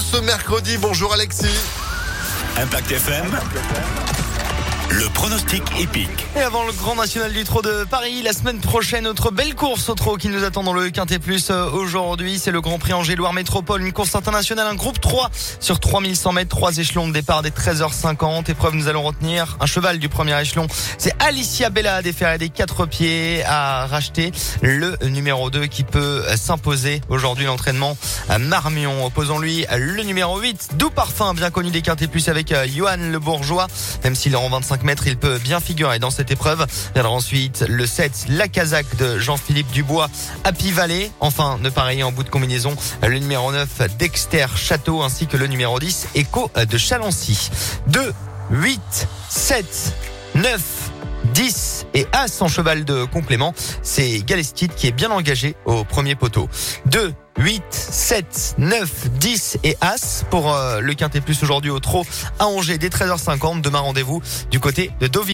ce mercredi. Bonjour Alexis. Impact FM. Le pronostic épique. Et avant le Grand National du Trot de Paris, la semaine prochaine, autre belle course au trot qui nous attend dans le Quintet Plus euh, aujourd'hui. C'est le Grand Prix Angers-Loire Métropole, une course internationale, un groupe 3 sur 3100 mètres, trois échelons de départ des 13h50. Épreuve, nous allons retenir un cheval du premier échelon. C'est Alicia Bella ferrets des quatre pieds à racheter le numéro 2 qui peut s'imposer aujourd'hui l'entraînement à Marmion. Opposons-lui le numéro 8, Doux Parfum, bien connu des Quintet Plus avec euh, Johan Le Bourgeois. Même s'il est en 25 mètres, il peut bien figurer dans cette épreuve. Viendra ensuite le 7, la Kazakh de Jean-Philippe Dubois, Happy Valley. Enfin, ne pareil en bout de combinaison, le numéro 9, Dexter Château, ainsi que le numéro 10, Echo de Chalancy. 2, 8, 7, 9, 10 As en cheval de complément. C'est Galestide qui est bien engagé au premier poteau. 2, 8, 7, 9, 10 et As pour euh, le Quintet Plus aujourd'hui au trot à Angers dès 13h50. Demain rendez-vous du côté de Deauville.